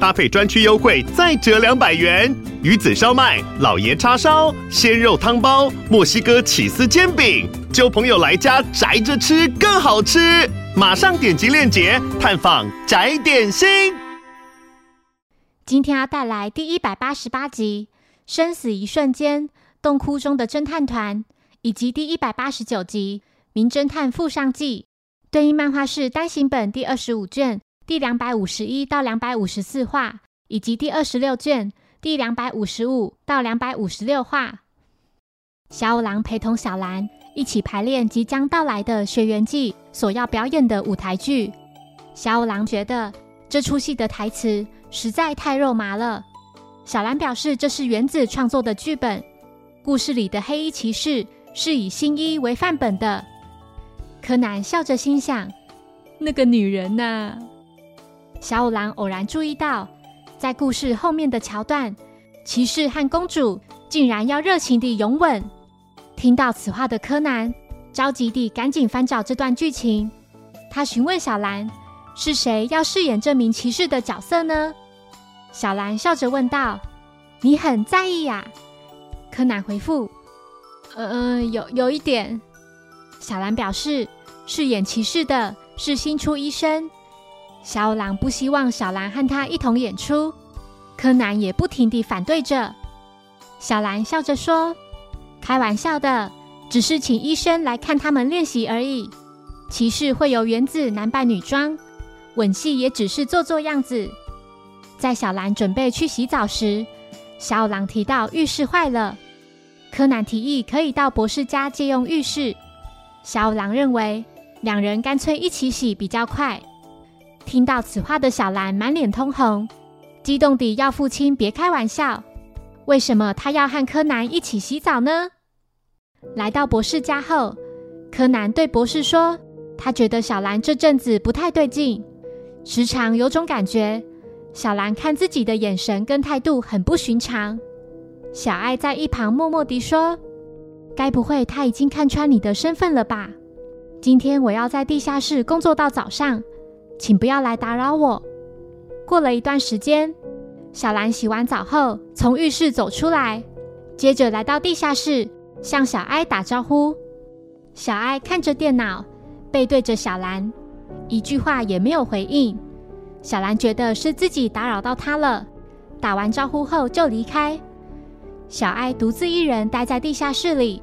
搭配专区优惠再折两百元。鱼子烧麦、老爷叉烧、鲜肉汤包、墨西哥起司煎饼，交朋友来家宅着吃更好吃。马上点击链接探访宅点心。今天要带来第一百八十八集《生死一瞬间》洞窟中的侦探团，以及第一百八十九集《名侦探富上记》。对应漫画是单行本第二十五卷第两百五十一到两百五十四话，以及第二十六卷第两百五十五到两百五十六话。小五郎陪同小兰。一起排练即将到来的学员季所要表演的舞台剧。小五郎觉得这出戏的台词实在太肉麻了。小兰表示这是原子创作的剧本，故事里的黑衣骑士是以新一为范本的。柯南笑着心想：那个女人呐。小五郎偶然注意到，在故事后面的桥段，骑士和公主竟然要热情地拥吻。听到此话的柯南着急地赶紧翻找这段剧情。他询问小兰：“是谁要饰演这名骑士的角色呢？”小兰笑着问道：“你很在意呀？”柯南回复：“嗯，有有一点。”小兰表示：“饰演骑士的是新出医生。”小五郎不希望小兰和他一同演出，柯南也不停地反对着。小兰笑着说。开玩笑的，只是请医生来看他们练习而已。骑士会由原子男扮女装，吻戏也只是做做样子。在小兰准备去洗澡时，小五郎提到浴室坏了，柯南提议可以到博士家借用浴室。小五郎认为两人干脆一起洗比较快。听到此话的小兰满脸通红，激动地要父亲别开玩笑。为什么他要和柯南一起洗澡呢？来到博士家后，柯南对博士说：“他觉得小兰这阵子不太对劲，时常有种感觉，小兰看自己的眼神跟态度很不寻常。”小爱在一旁默默地说：“该不会他已经看穿你的身份了吧？今天我要在地下室工作到早上，请不要来打扰我。”过了一段时间，小兰洗完澡后从浴室走出来，接着来到地下室。向小艾打招呼，小艾看着电脑，背对着小兰，一句话也没有回应。小兰觉得是自己打扰到他了，打完招呼后就离开。小艾独自一人待在地下室里，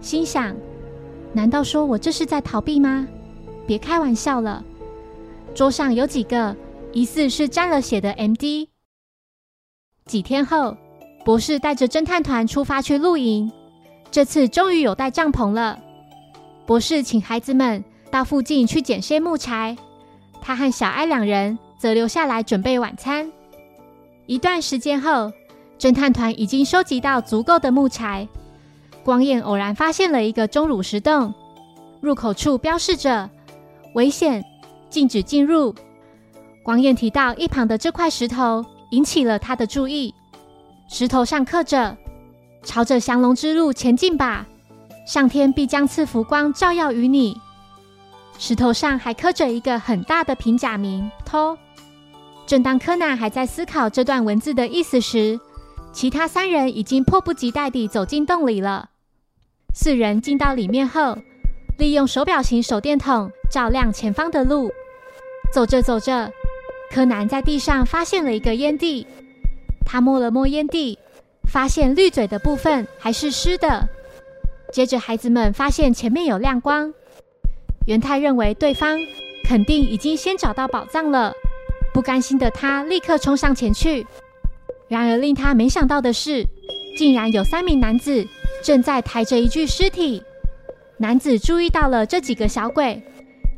心想：难道说我这是在逃避吗？别开玩笑了。桌上有几个疑似是沾了血的 M.D。几天后，博士带着侦探团出发去露营。这次终于有带帐篷了。博士请孩子们到附近去捡些木柴，他和小哀两人则留下来准备晚餐。一段时间后，侦探团已经收集到足够的木柴。光彦偶然发现了一个钟乳石洞，入口处标示着“危险，禁止进入”。光彦提到一旁的这块石头，引起了他的注意。石头上刻着。朝着降龙之路前进吧，上天必将赐福光照耀于你。石头上还刻着一个很大的平假名“偷”。正当柯南还在思考这段文字的意思时，其他三人已经迫不及待地走进洞里了。四人进到里面后，利用手表型手电筒照亮前方的路。走着走着，柯南在地上发现了一个烟蒂，他摸了摸烟蒂。发现绿嘴的部分还是湿的。接着，孩子们发现前面有亮光。元太认为对方肯定已经先找到宝藏了，不甘心的他立刻冲上前去。然而，令他没想到的是，竟然有三名男子正在抬着一具尸体。男子注意到了这几个小鬼，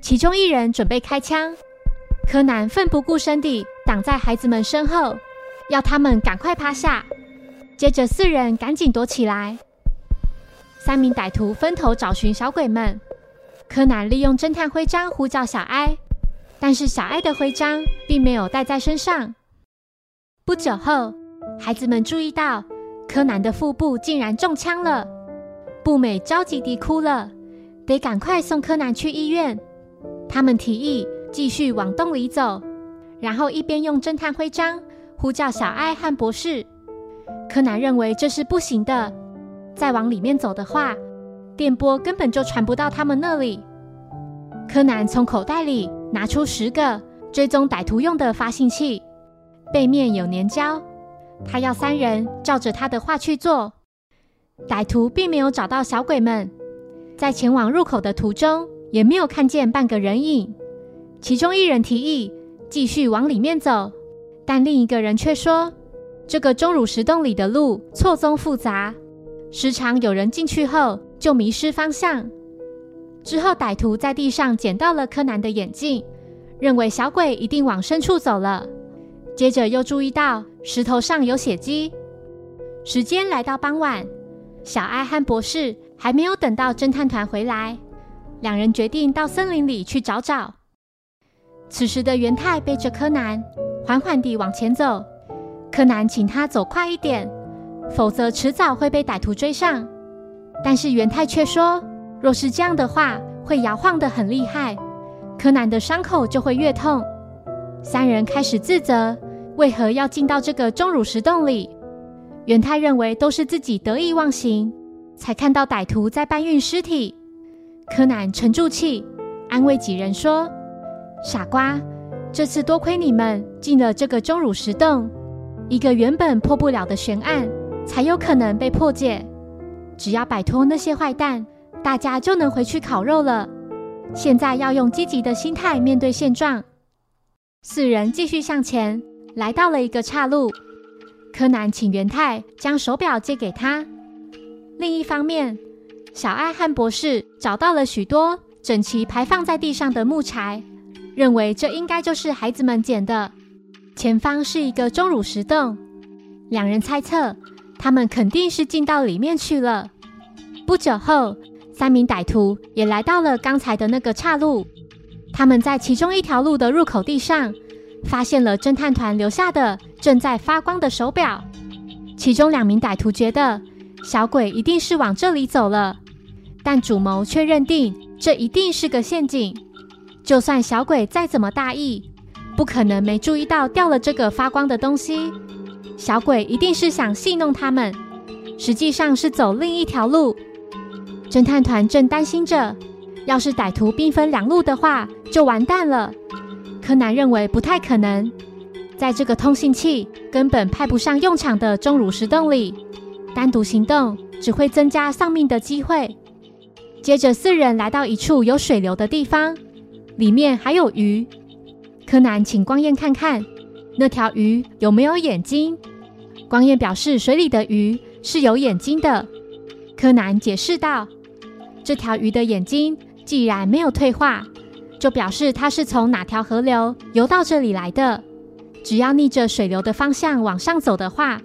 其中一人准备开枪。柯南奋不顾身地挡在孩子们身后，要他们赶快趴下。接着，四人赶紧躲起来。三名歹徒分头找寻小鬼们。柯南利用侦探徽章呼叫小哀，但是小哀的徽章并没有带在身上。不久后，孩子们注意到柯南的腹部竟然中枪了，步美着急地哭了，得赶快送柯南去医院。他们提议继续往洞里走，然后一边用侦探徽章呼叫小爱和博士。柯南认为这是不行的，再往里面走的话，电波根本就传不到他们那里。柯南从口袋里拿出十个追踪歹徒用的发信器，背面有粘胶，他要三人照着他的话去做。歹徒并没有找到小鬼们，在前往入口的途中。也没有看见半个人影。其中一人提议继续往里面走，但另一个人却说：“这个钟乳石洞里的路错综复杂，时常有人进去后就迷失方向。”之后，歹徒在地上捡到了柯南的眼镜，认为小鬼一定往深处走了。接着又注意到石头上有血迹。时间来到傍晚，小艾和博士还没有等到侦探团回来。两人决定到森林里去找找。此时的元太背着柯南，缓缓地往前走。柯南请他走快一点，否则迟早会被歹徒追上。但是元太却说，若是这样的话，会摇晃得很厉害，柯南的伤口就会越痛。三人开始自责，为何要进到这个钟乳石洞里？元太认为都是自己得意忘形，才看到歹徒在搬运尸体。柯南沉住气，安慰几人说：“傻瓜，这次多亏你们进了这个钟乳石洞，一个原本破不了的悬案才有可能被破解。只要摆脱那些坏蛋，大家就能回去烤肉了。现在要用积极的心态面对现状。”四人继续向前，来到了一个岔路。柯南请元太将手表借给他。另一方面，小爱和博士找到了许多整齐排放在地上的木柴，认为这应该就是孩子们捡的。前方是一个钟乳石洞，两人猜测他们肯定是进到里面去了。不久后，三名歹徒也来到了刚才的那个岔路，他们在其中一条路的入口地上发现了侦探团留下的正在发光的手表。其中两名歹徒觉得小鬼一定是往这里走了。但主谋却认定这一定是个陷阱。就算小鬼再怎么大意，不可能没注意到掉了这个发光的东西。小鬼一定是想戏弄他们，实际上是走另一条路。侦探团正担心着，要是歹徒兵分两路的话，就完蛋了。柯南认为不太可能，在这个通信器根本派不上用场的钟乳石洞里，单独行动只会增加丧命的机会。接着，四人来到一处有水流的地方，里面还有鱼。柯南请光彦看看那条鱼有没有眼睛。光彦表示，水里的鱼是有眼睛的。柯南解释道：“这条鱼的眼睛既然没有退化，就表示它是从哪条河流游到这里来的。只要逆着水流的方向往上走的话，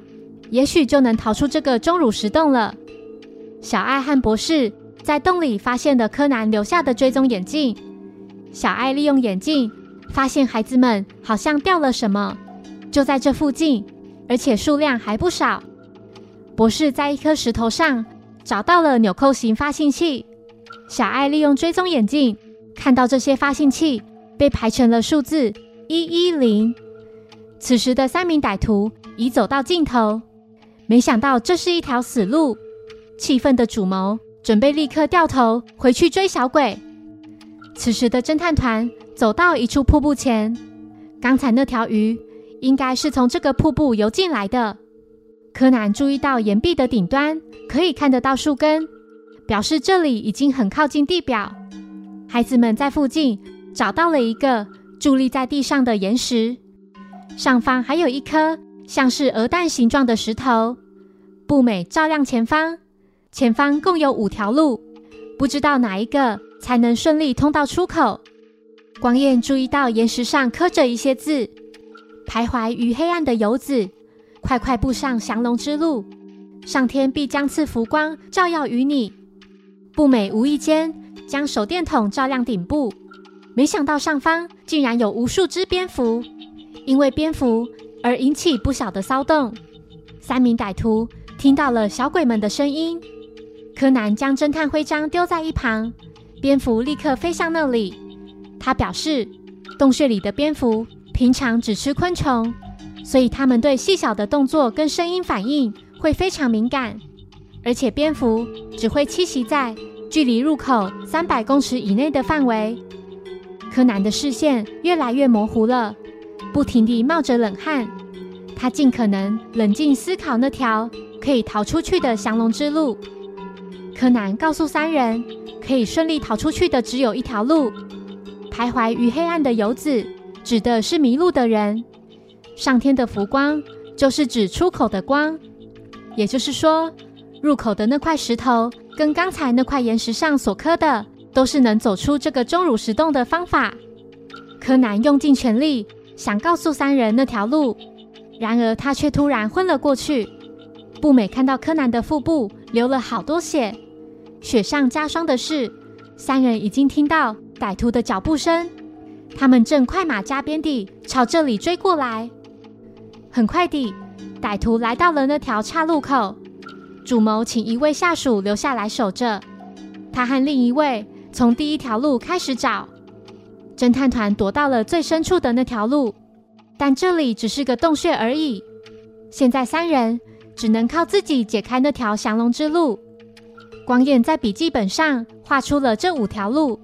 也许就能逃出这个钟乳石洞了。”小爱和博士。在洞里发现了柯南留下的追踪眼镜，小爱利用眼镜发现孩子们好像掉了什么，就在这附近，而且数量还不少。博士在一颗石头上找到了纽扣型发信器，小爱利用追踪眼镜看到这些发信器被排成了数字一一零。此时的三名歹徒已走到尽头，没想到这是一条死路，气愤的主谋。准备立刻掉头回去追小鬼。此时的侦探团走到一处瀑布前，刚才那条鱼应该是从这个瀑布游进来的。柯南注意到岩壁的顶端可以看得到树根，表示这里已经很靠近地表。孩子们在附近找到了一个伫立在地上的岩石，上方还有一颗像是鹅蛋形状的石头。步美照亮前方。前方共有五条路，不知道哪一个才能顺利通到出口。光彦注意到岩石上刻着一些字：“徘徊于黑暗的游子，快快步上降龙之路，上天必将赐福光照耀于你。”步美无意间将手电筒照亮顶部，没想到上方竟然有无数只蝙蝠，因为蝙蝠而引起不小的骚动。三名歹徒听到了小鬼们的声音，柯南将侦探徽章丢在一旁，蝙蝠立刻飞向那里。他表示，洞穴里的蝙蝠平常只吃昆虫，所以它们对细小的动作跟声音反应会非常敏感，而且蝙蝠只会栖息在距离入口三百公尺以内的范围。柯南的视线越来越模糊了，不停地冒着冷汗。他尽可能冷静思考那条可以逃出去的降龙之路。柯南告诉三人，可以顺利逃出去的只有一条路。徘徊于黑暗的游子，指的是迷路的人。上天的浮光，就是指出口的光。也就是说，入口的那块石头，跟刚才那块岩石上所刻的，都是能走出这个钟乳石洞的方法。柯南用尽全力，想告诉三人那条路。然而，他却突然昏了过去。步美看到柯南的腹部流了好多血，雪上加霜的是，三人已经听到歹徒的脚步声，他们正快马加鞭地朝这里追过来。很快地，歹徒来到了那条岔路口。主谋请一位下属留下来守着，他和另一位从第一条路开始找。侦探团躲到了最深处的那条路。但这里只是个洞穴而已。现在三人只能靠自己解开那条降龙之路。光彦在笔记本上画出了这五条路。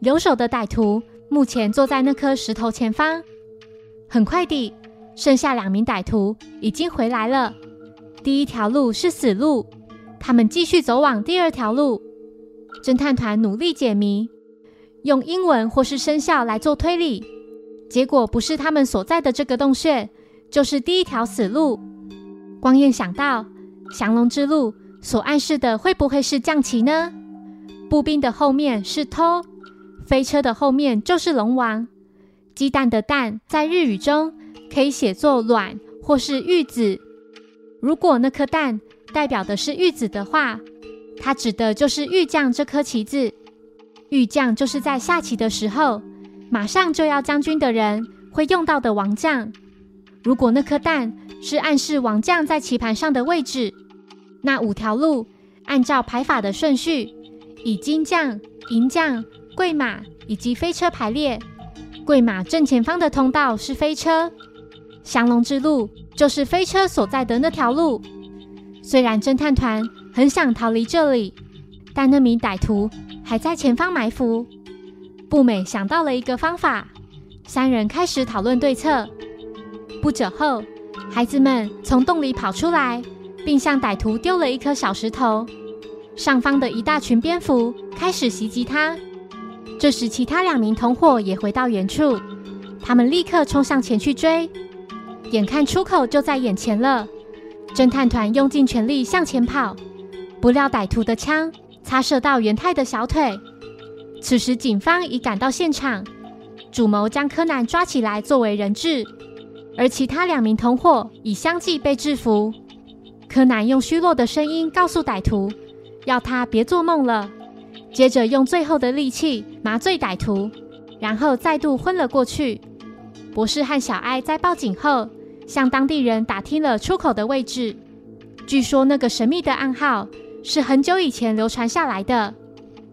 留守的歹徒目前坐在那颗石头前方。很快地，剩下两名歹徒已经回来了。第一条路是死路，他们继续走往第二条路。侦探团努力解谜，用英文或是生肖来做推理。结果不是他们所在的这个洞穴，就是第一条死路。光彦想到降龙之路所暗示的会不会是将棋呢？步兵的后面是偷，飞车的后面就是龙王。鸡蛋的蛋在日语中可以写作卵或是玉子。如果那颗蛋代表的是玉子的话，它指的就是玉将这颗棋子。玉将就是在下棋的时候。马上就要将军的人会用到的王将，如果那颗蛋是暗示王将在棋盘上的位置，那五条路按照排法的顺序，以金将、银将、贵马以及飞车排列。贵马正前方的通道是飞车，降龙之路就是飞车所在的那条路。虽然侦探团很想逃离这里，但那名歹徒还在前方埋伏。步美想到了一个方法，三人开始讨论对策。不久后，孩子们从洞里跑出来，并向歹徒丢了一颗小石头。上方的一大群蝙蝠开始袭击他。这时，其他两名同伙也回到原处，他们立刻冲上前去追。眼看出口就在眼前了，侦探团用尽全力向前跑，不料歹徒的枪擦射到元太的小腿。此时，警方已赶到现场，主谋将柯南抓起来作为人质，而其他两名同伙已相继被制服。柯南用虚弱的声音告诉歹徒，要他别做梦了，接着用最后的力气麻醉歹徒，然后再度昏了过去。博士和小艾在报警后，向当地人打听了出口的位置，据说那个神秘的暗号是很久以前流传下来的。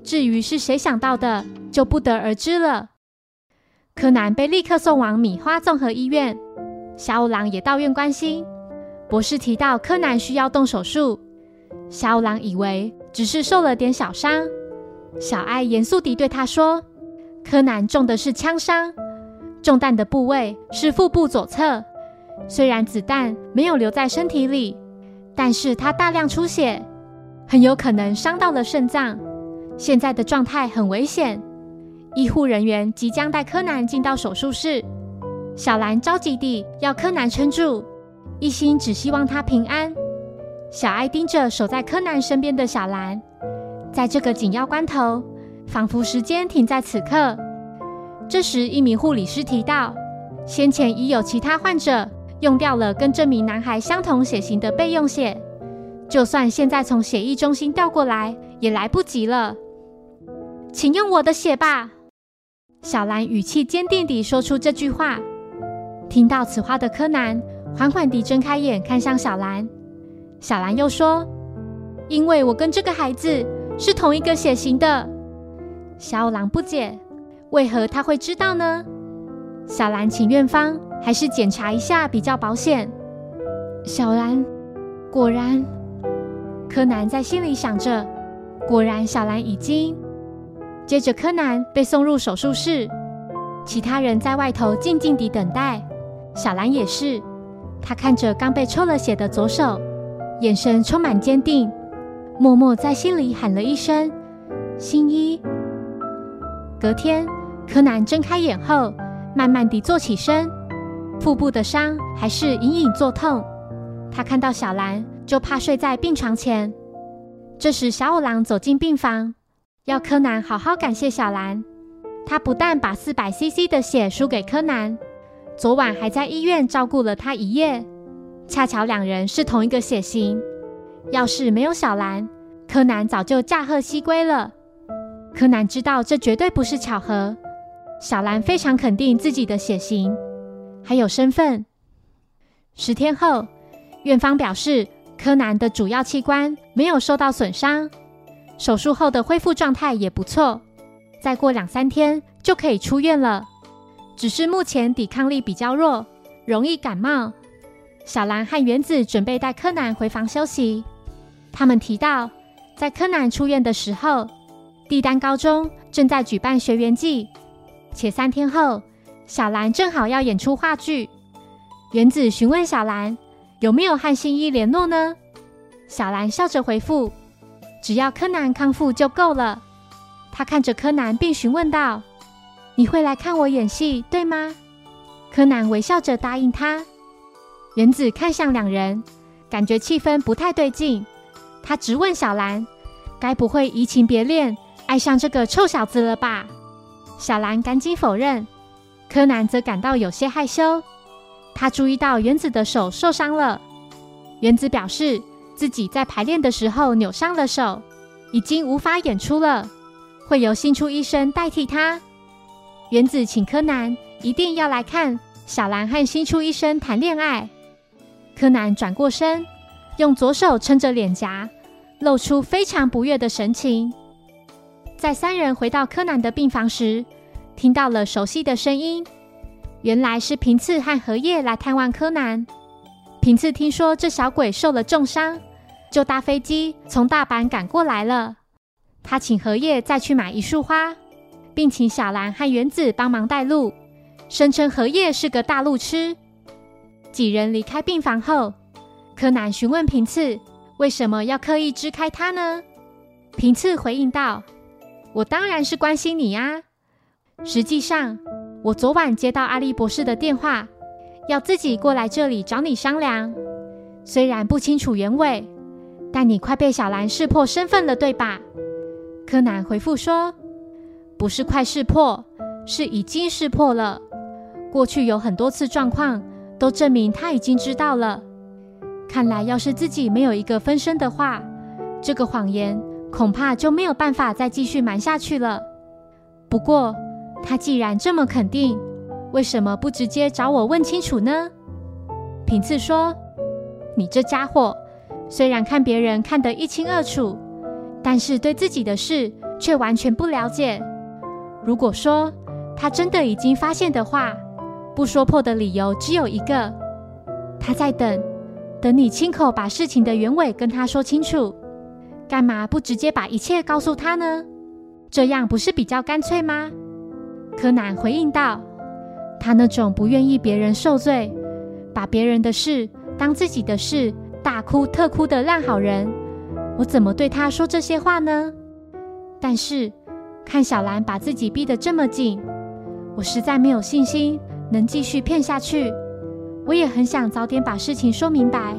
至于是谁想到的，就不得而知了。柯南被立刻送往米花综合医院，小五郎也到院关心。博士提到柯南需要动手术，小五郎以为只是受了点小伤。小爱严肃地对他说：“柯南中的是枪伤，中弹的部位是腹部左侧。虽然子弹没有留在身体里，但是他大量出血，很有可能伤到了肾脏。”现在的状态很危险，医护人员即将带柯南进到手术室。小兰着急地要柯南撑住，一心只希望他平安。小爱盯着守在柯南身边的小兰，在这个紧要关头，仿佛时间停在此刻。这时，一名护理师提到，先前已有其他患者用掉了跟这名男孩相同血型的备用血，就算现在从血液中心调过来，也来不及了。请用我的血吧。”小兰语气坚定地说出这句话。听到此话的柯南缓缓地睁开眼，看向小兰。小兰又说：“因为我跟这个孩子是同一个血型的。”小五郎不解，为何他会知道呢？小兰请院方还是检查一下比较保险。小兰，果然，柯南在心里想着，果然小兰已经。接着，柯南被送入手术室，其他人在外头静静地等待。小兰也是，他看着刚被抽了血的左手，眼神充满坚定，默默在心里喊了一声“新一”。隔天，柯南睁开眼后，慢慢地坐起身，腹部的伤还是隐隐作痛。他看到小兰，就趴睡在病床前。这时，小五郎走进病房，要柯南好好感谢小兰。他不但把四百 CC 的血输给柯南，昨晚还在医院照顾了他一夜。恰巧两人是同一个血型，要是没有小兰，柯南早就驾鹤西归了。柯南知道这绝对不是巧合。小兰非常肯定自己的血型，还有身份。十天后，院方表示柯南的主要器官没有受到损伤，手术后的恢复状态也不错，再过两三天就可以出院了。只是目前抵抗力比较弱，容易感冒。小兰和原子准备带柯南回房休息。他们提到，在柯南出院的时候。帝丹高中正在举办学员季，且三天后，小兰正好要演出话剧。原子询问小兰有没有和新一联络呢？小兰笑着回复：“只要柯南康复就够了。”他看着柯南，并询问道：“你会来看我演戏，对吗？”柯南微笑着答应他。原子看向两人，感觉气氛不太对劲。他直问小兰：“该不会移情别恋？”爱上这个臭小子了吧？小兰赶紧否认，柯南则感到有些害羞。他注意到原子的手受伤了，原子表示自己在排练的时候扭伤了手，已经无法演出了，会由新出医生代替他。原子请柯南一定要来看小兰和新出医生谈恋爱。柯南转过身，用左手撑着脸颊，露出非常不悦的神情。在三人回到柯南的病房时，听到了熟悉的声音。原来是平次和荷叶来探望柯南。平次听说这小鬼受了重伤，就搭飞机从大阪赶过来了。他请荷叶再去买一束花，并请小兰和原子帮忙带路，声称荷叶是个大路痴。几人离开病房后，柯南询问平次为什么要刻意支开他呢？平次回应道。我当然是关心你呀。实际上，我昨晚接到阿笠博士的电话，要自己过来这里找你商量。虽然不清楚原委，但你快被小兰识破身份了，对吧？柯南回复说：“不是快识破，是已经识破了。过去有很多次状况都证明他已经知道了。看来，要是自己没有一个分身的话，这个谎言……”恐怕就没有办法再继续瞒下去了。不过，他既然这么肯定，为什么不直接找我问清楚呢？平次说：“你这家伙，虽然看别人看得一清二楚，但是对自己的事却完全不了解。如果说他真的已经发现的话，不说破的理由只有一个：他在等，等你亲口把事情的原委跟他说清楚。”干嘛不直接把一切告诉他呢？这样不是比较干脆吗？柯南回应道：“他那种不愿意别人受罪，把别人的事当自己的事，大哭特哭的烂好人，我怎么对他说这些话呢？但是看小兰把自己逼得这么紧，我实在没有信心能继续骗下去。我也很想早点把事情说明白。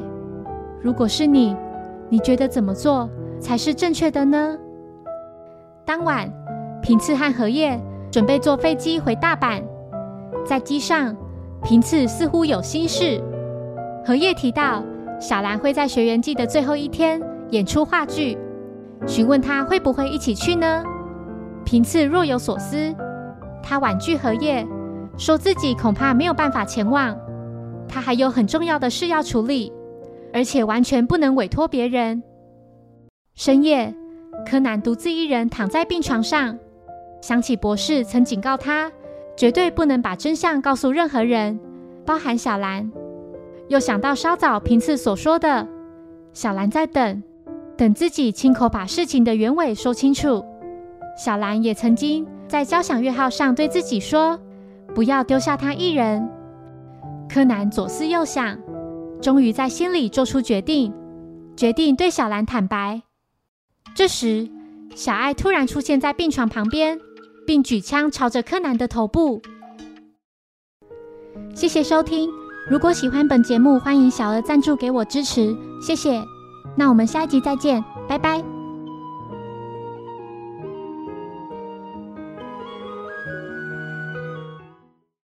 如果是你，你觉得怎么做？”才是正确的呢。当晚，平次和荷叶准备坐飞机回大阪。在机上，平次似乎有心事。荷叶提到小兰会在学员季的最后一天演出话剧，询问他会不会一起去呢？平次若有所思，他婉拒合夜，说自己恐怕没有办法前往，他还有很重要的事要处理，而且完全不能委托别人。深夜，柯南独自一人躺在病床上，想起博士曾警告他，绝对不能把真相告诉任何人，包含小兰。又想到稍早平次所说的，小兰在等，等自己亲口把事情的原委说清楚。小兰也曾经在交响乐号上对自己说，不要丢下他一人。柯南左思右想，终于在心里做出决定，决定对小兰坦白。这时，小爱突然出现在病床旁边，并举枪朝着柯南的头部。谢谢收听。如果喜欢本节目，欢迎小额赞助给我支持，谢谢。那我们下一集再见，拜拜。